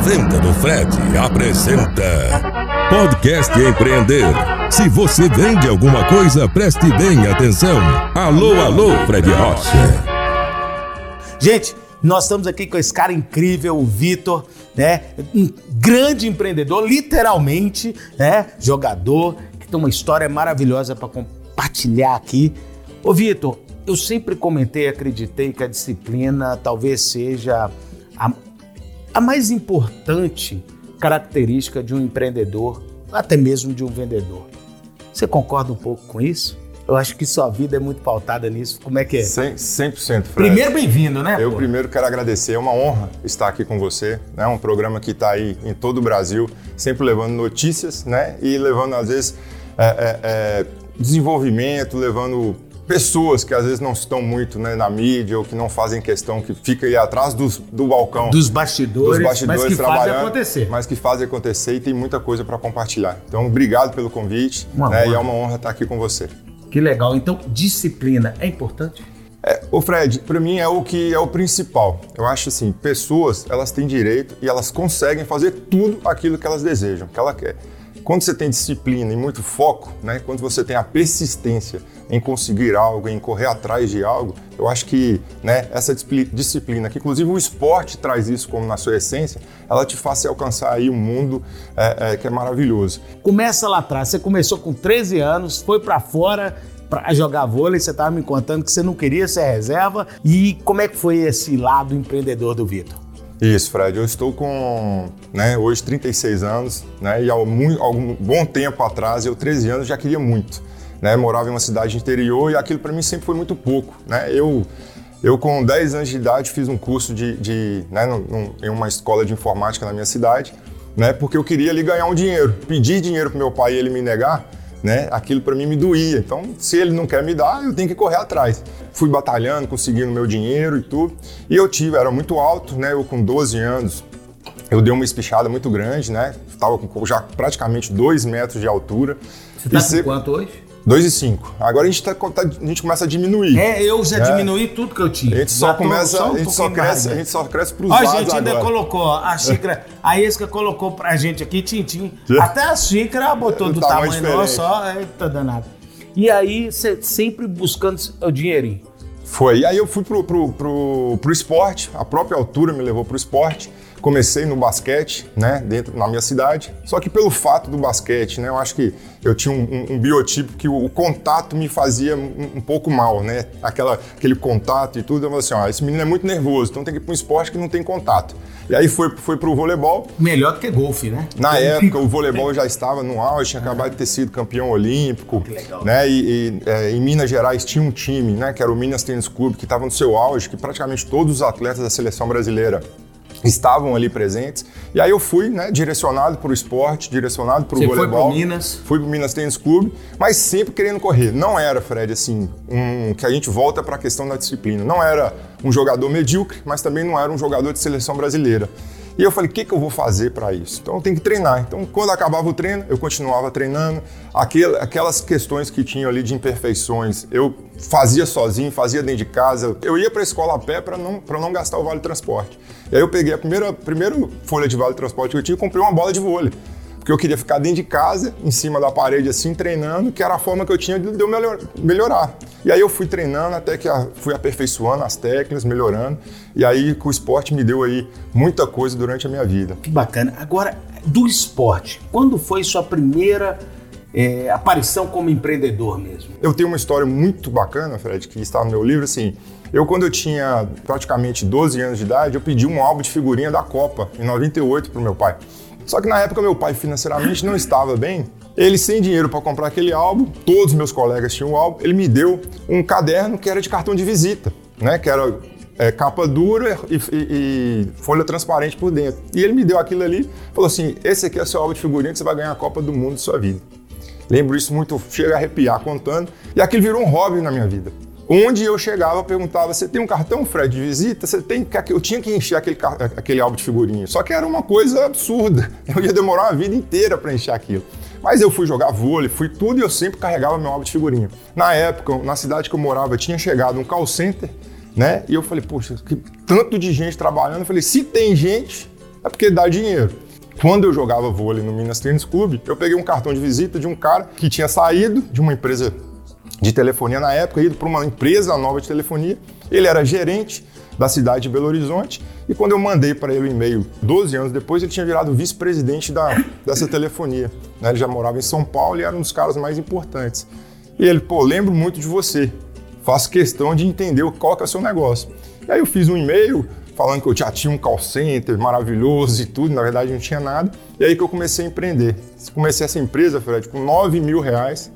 Venda do Fred apresenta Podcast Empreender. Se você vende alguma coisa, preste bem atenção. Alô, alô, Fred Rocha. Gente, nós estamos aqui com esse cara incrível, o Vitor, né? Um grande empreendedor, literalmente, né? Jogador, que tem uma história maravilhosa para compartilhar aqui. Ô, Vitor, eu sempre comentei acreditei que a disciplina talvez seja a, a mais importante característica de um empreendedor, até mesmo de um vendedor. Você concorda um pouco com isso? Eu acho que sua vida é muito pautada nisso. Como é que é? 100%, 100% Fred. Primeiro, bem-vindo, né? Eu pô? primeiro quero agradecer, é uma honra estar aqui com você. É né? um programa que está aí em todo o Brasil, sempre levando notícias né? e levando, às vezes, é, é, é, desenvolvimento, levando pessoas que às vezes não estão muito né, na mídia ou que não fazem questão, que fica aí atrás dos, do balcão. Dos bastidores, dos bastidores mas que fazem acontecer. Mas que fazem acontecer e tem muita coisa para compartilhar. Então, obrigado pelo convite né, e é uma honra estar aqui com você. Que legal. Então, disciplina é importante? É, o Fred, para mim é o que é o principal. Eu acho assim, pessoas, elas têm direito e elas conseguem fazer tudo aquilo que elas desejam, que ela quer. Quando você tem disciplina e muito foco, né, quando você tem a persistência em conseguir algo, em correr atrás de algo, eu acho que né, essa discipli- disciplina, que inclusive o esporte traz isso como na sua essência, ela te faz alcançar aí um mundo é, é, que é maravilhoso. Começa lá atrás. Você começou com 13 anos, foi pra fora para jogar vôlei. Você estava me contando que você não queria ser reserva. E como é que foi esse lado empreendedor do Vitor? Isso, Fred. Eu estou com, né, hoje 36 anos, né, e há algum, algum bom tempo atrás, eu 13 anos já queria muito, né, morava em uma cidade interior e aquilo para mim sempre foi muito pouco, né. Eu eu com 10 anos de idade fiz um curso de, de né, num- em uma escola de informática na minha cidade, né, porque eu queria ali ganhar um dinheiro, pedir dinheiro para meu pai e ele me negar, né, aquilo para mim me doía. Então, se ele não quer me dar, eu tenho que correr atrás. Fui batalhando, conseguindo meu dinheiro e tudo. E eu tive, era muito alto, né, eu com 12 anos, eu dei uma espichada muito grande, né, estava com já praticamente 2 metros de altura. Você tá E com se- quanto hoje? 2 e 5. Agora a gente, tá, tá- a gente começa a diminuir. É, eu já É. diminuí tudo que eu tinha. A gente só Já tô começa, um a gente só cresce, a mais, gente só cresce pros Ó, a lados gente ainda agora. colocou a xícara, a Esca colocou pra gente aqui, tintim. Até a xícara botou Do tamanho tamanho nosso, diferente. ó, eita danado. E aí, você sempre buscando o dinheirinho. Foi. Aí eu fui pro, pro, pro, pro esporte, a própria altura me levou pro esporte. Comecei no basquete, né, dentro na minha cidade. Só que pelo fato do basquete, né, eu acho que eu tinha um, um- um biotipo que o, o contato me fazia um, um pouco mal, né? Aquela, aquele contato e tudo. Eu falei assim, ó, esse menino é muito nervoso, então tem que ir pra um esporte que não tem contato. E aí foi, foi pro voleibol. Melhor do que golfe, né? Na época, o voleibol já estava no auge, tinha acabado de ter sido campeão olímpico. legal. Né? E, e, é, em Minas Gerais tinha um time, né, que era o Minas Tênis Clube, que estava no seu auge, que praticamente todos os atletas da seleção brasileira estavam ali presentes. E aí eu fui né, direcionado para o esporte, direcionado para o foi voleibol. pro Minas? Fui pro Minas Tênis Clube, mas sempre querendo correr. Não era, Fred, assim, um, que a gente volta para a questão da disciplina. Não era um jogador medíocre, mas também não era um jogador de seleção brasileira. E eu falei, o que, que eu vou fazer para isso? Então eu tenho que treinar. Então, quando acabava o treino, eu continuava treinando. Aquel- aquelas questões que tinham ali de imperfeições, eu fazia sozinho, fazia dentro de casa. Eu ia para a escola a pé para não, não gastar o vale transporte. E aí eu peguei a primeira, primeira folha de vale transporte que eu tinha e comprei uma bola de vôlei. Porque eu queria ficar dentro de casa, em cima da parede, assim, treinando, que era a forma que eu tinha de eu melhor- melhorar. E aí eu fui treinando até que a- fui aperfeiçoando as técnicas, melhorando. E aí que o esporte me deu aí muita coisa durante a minha vida. Que bacana. Agora, do esporte, quando foi sua primeira é, aparição como empreendedor mesmo? Eu tenho uma história muito bacana, Fred, que está no meu livro, assim. Eu, quando eu tinha praticamente 12 anos de idade, eu pedi um álbum de figurinha da Copa, em 98, para o meu pai. Só que na época meu pai financeiramente não estava bem. Ele sem dinheiro para comprar aquele álbum, todos meus colegas tinham o álbum, ele me deu um caderno que era de cartão de visita, né? Que era é, capa dura e, e- e folha transparente por dentro. E ele me deu aquilo ali, falou assim: esse aqui é seu álbum de figurinha que você vai ganhar a Copa do Mundo de sua vida. Lembro isso muito, chega a arrepiar contando. E aquilo virou um hobby na minha vida. Onde eu chegava, perguntava: você tem um cartão, Fred, de visita? Você tem. Eu tinha que encher aquele, aquele álbum de figurinha. Só que era uma coisa absurda. Eu ia demorar uma vida inteira para encher aquilo. Mas eu fui jogar vôlei, fui tudo e eu sempre carregava meu álbum de figurinha. Na época, na cidade que eu morava, tinha chegado um call center, né? E eu falei, poxa, que tanto de gente trabalhando. Eu falei, se tem gente, É porque dá dinheiro. Quando eu jogava vôlei no Minas Tênis Clube, eu peguei um cartão de visita de um cara que tinha saído de uma empresa de telefonia na época, ido para uma empresa nova de telefonia. Ele era gerente da cidade de Belo Horizonte e quando eu mandei para ele o um e-mail 12 anos depois, ele tinha virado vice-presidente dessa telefonia. Né? Ele já morava em São Paulo e era um dos caras mais importantes. E ele, pô, lembro muito de você. Faço questão de entender qual que é o seu negócio. E aí eu fiz um e-mail falando que eu já tinha um call center maravilhoso e tudo, na verdade não tinha nada. E aí que eu comecei a empreender. Comecei essa empresa, Fred, com 9 mil reais,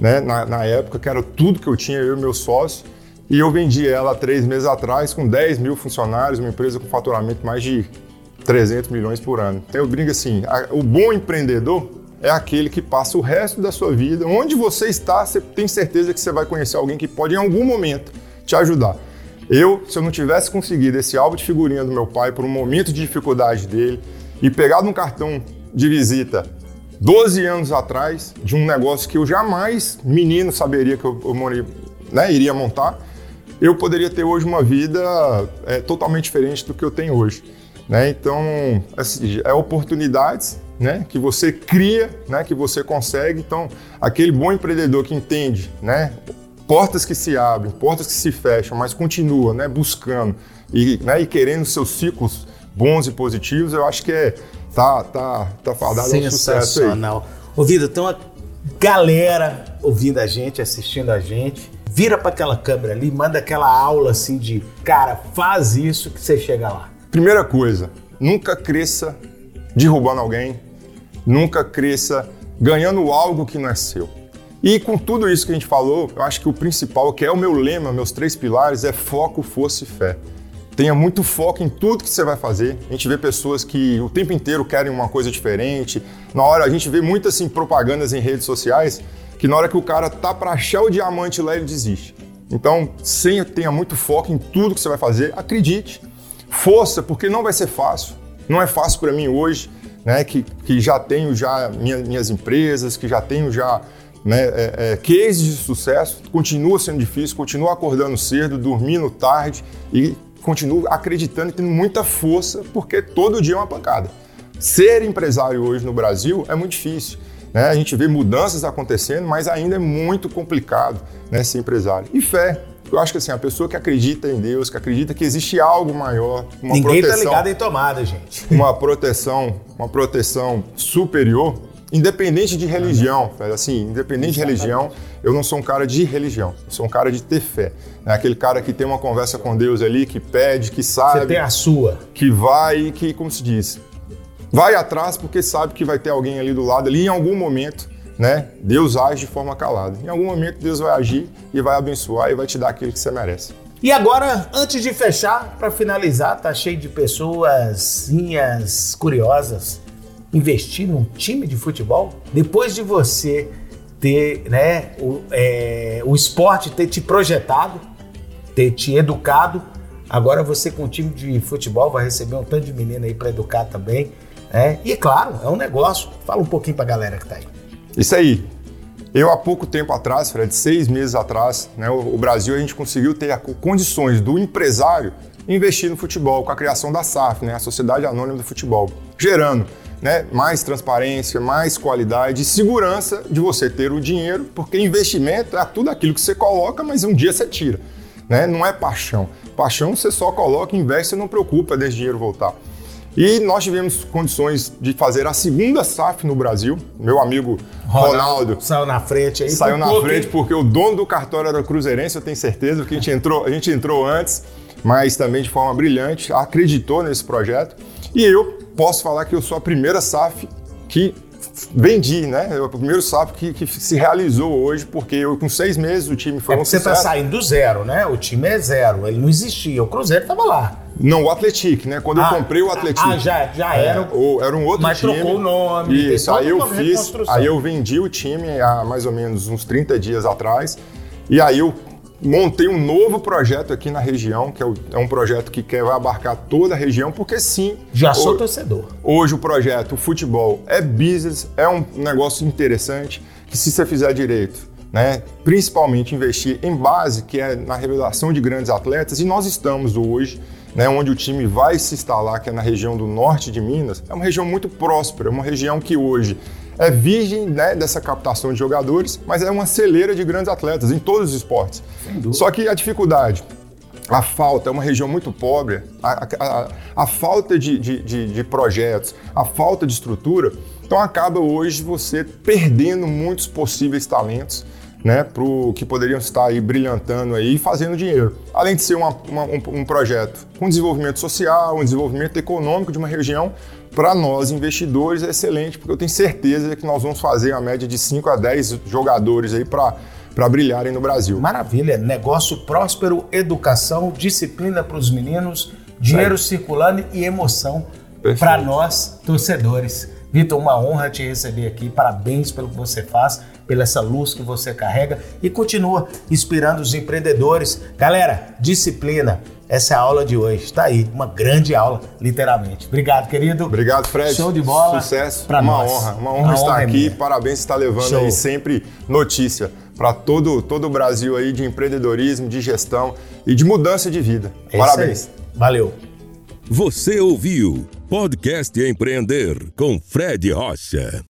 né, na, na época, que era tudo que eu tinha, eu e meu sócio. E eu vendi ela três meses atrás com 10 mil funcionários, uma empresa com faturamento mais de 300 milhões por ano. Então eu brinco assim, a, o bom empreendedor é aquele que passa o resto da sua vida, onde você está, você tem certeza que você vai conhecer alguém que pode em algum momento te ajudar. Eu, se eu não tivesse conseguido esse álbum de figurinha do meu pai por um momento de dificuldade dele e pegado um cartão de visita 12 anos atrás de um negócio que eu jamais, menino, saberia que eu, eu né, iria montar, eu poderia ter hoje uma vida é, totalmente diferente do que eu tenho hoje. Né? Então, assim, é oportunidades né, que você cria, né, que você consegue. Então, aquele bom empreendedor que entende né, portas que se abrem, portas que se fecham, mas continua né, buscando e, né, e querendo seus ciclos bons e positivos, eu acho que é, tá, tá, tá fadado ao sucesso aí. Ô Vida, tem uma galera ouvindo a gente, assistindo a gente. Vira para aquela câmera ali, manda aquela aula assim de, cara, faz isso que você chega lá. Primeira coisa, nunca cresça derrubando alguém, nunca cresça ganhando algo que não é seu. E com tudo isso que a gente falou, eu acho que o principal, que é o meu lema, meus três pilares, é foco, força e fé. Tenha muito foco em tudo que você vai fazer. A gente vê pessoas que o tempo inteiro querem uma coisa diferente. Na hora a gente vê muitas assim, propagandas em redes sociais que na hora que o cara tá para achar o diamante lá ele desiste. Então, tenha muito foco em tudo que você vai fazer. Acredite. Força, porque não vai ser fácil. Não é fácil para mim hoje, né? Que, que já tenho já minha, minhas empresas, que já tenho já né, é, é, cases de sucesso, continua sendo difícil, continua acordando cedo, dormindo tarde e continuo acreditando e tendo muita força, porque todo dia é uma pancada. Ser empresário hoje no Brasil é muito difícil. Né? A gente vê mudanças acontecendo, mas ainda é muito complicado né, ser empresário. E fé. Eu acho que assim, a pessoa que acredita em Deus, que acredita que existe algo maior, uma Ninguém proteção, tá ligado em tomada, gente. Uma proteção, uma proteção superior, Independente de religião, assim, independente de religião, eu não sou um cara de religião, eu sou um cara de ter fé. É aquele cara que tem uma conversa com Deus ali, que pede, que sabe. Você tem a sua. Que vai, que, como se diz, vai atrás porque sabe que vai ter alguém ali do lado, ali em algum momento, né? Deus age de forma calada. Em algum momento Deus vai agir e vai abençoar e vai te dar aquilo que você merece. E agora, antes de fechar, para finalizar, tá cheio de pessoas curiosas investir num time de futebol? Depois de você ter, né, o, é, o esporte ter te projetado, ter te educado, agora você com um time de futebol vai receber um tanto de menina aí para educar também. Né? E claro, é um negócio. Fala um pouquinho para a galera que tá aí. Isso aí. Eu, há pouco tempo atrás, Fred, seis meses atrás, né, o, o Brasil, a gente conseguiu ter condições do empresário investir no futebol com a criação da SAF, né, a Sociedade Anônima do Futebol, gerando né, mais transparência, mais qualidade e segurança de você ter o dinheiro, porque investimento é tudo aquilo que você coloca, mas um dia você tira. Né? Não é paixão. Paixão você só coloca, investe e não preocupa desse dinheiro voltar. E nós tivemos condições de fazer a segunda SAF no Brasil. Meu amigo Ronaldo, Ronaldo saiu na frente aí. Saiu na pouco, frente hein? porque o dono do cartório era cruzeirense, eu tenho certeza, que a gente entrou, a gente entrou antes, mas também de forma brilhante, acreditou nesse projeto. E eu posso falar que eu sou a primeira SAF que vendi, né? É o primeiro SAF que, que, se realizou hoje, porque eu com seis meses o time foi é um Você está saindo do zero, né? O time é zero, ele não existia, o Cruzeiro estava lá. Não, o Atlético, né? Quando ah, eu comprei o Atlético. Ah, já, já era. É, era um outro mas time. Mas trocou o nome. Isso, aí eu fiz. Aí eu vendi o time há mais ou menos uns 30 dias atrás. E aí eu montei um novo projeto aqui na região, que é, é, um projeto que quer vai abarcar toda a região, porque sim. Já sou torcedor. Hoje o projeto, o futebol, é business, é um negócio interessante, que se você fizer direito, né, principalmente investir em base, que é na revelação de grandes atletas, e nós estamos hoje né, onde o time vai se instalar, que é na região do norte de Minas, é uma região muito próspera, é uma região que hoje é virgem né, dessa captação de jogadores, mas é uma celeira de grandes atletas em todos os esportes. Só que a dificuldade, a falta, é uma região muito pobre, a, a, a falta de, de, de, de projetos, a falta de estrutura, então acaba hoje você perdendo muitos possíveis talentos né, pro, que poderiam estar aí brilhantando aí e fazendo dinheiro. Além de ser uma, uma, um, um, projeto com desenvolvimento social, um desenvolvimento econômico de uma região, para nós investidores é excelente, porque eu tenho certeza que nós vamos fazer a média de 5 a 10 jogadores aí para para brilharem no Brasil. Maravilha, negócio próspero, educação, disciplina para os meninos, dinheiro circulando e emoção para nós torcedores. Vitor, uma honra te receber aqui. Parabéns pelo que você faz, pela essa luz que você carrega e continua inspirando os empreendedores. Galera, disciplina. Essa é a aula de hoje. Está aí, uma grande aula, literalmente. Obrigado, querido. Obrigado, Fred. Show de bola. Sucesso. Uma nós. honra. Uma honra uma estar honra aqui. Minha. Parabéns por estar levando Show. aí sempre notícia para todo, todo o Brasil aí de empreendedorismo, de gestão e de mudança de vida. É Parabéns. Valeu. Você ouviu Podcast Empreender com Fred Rocha.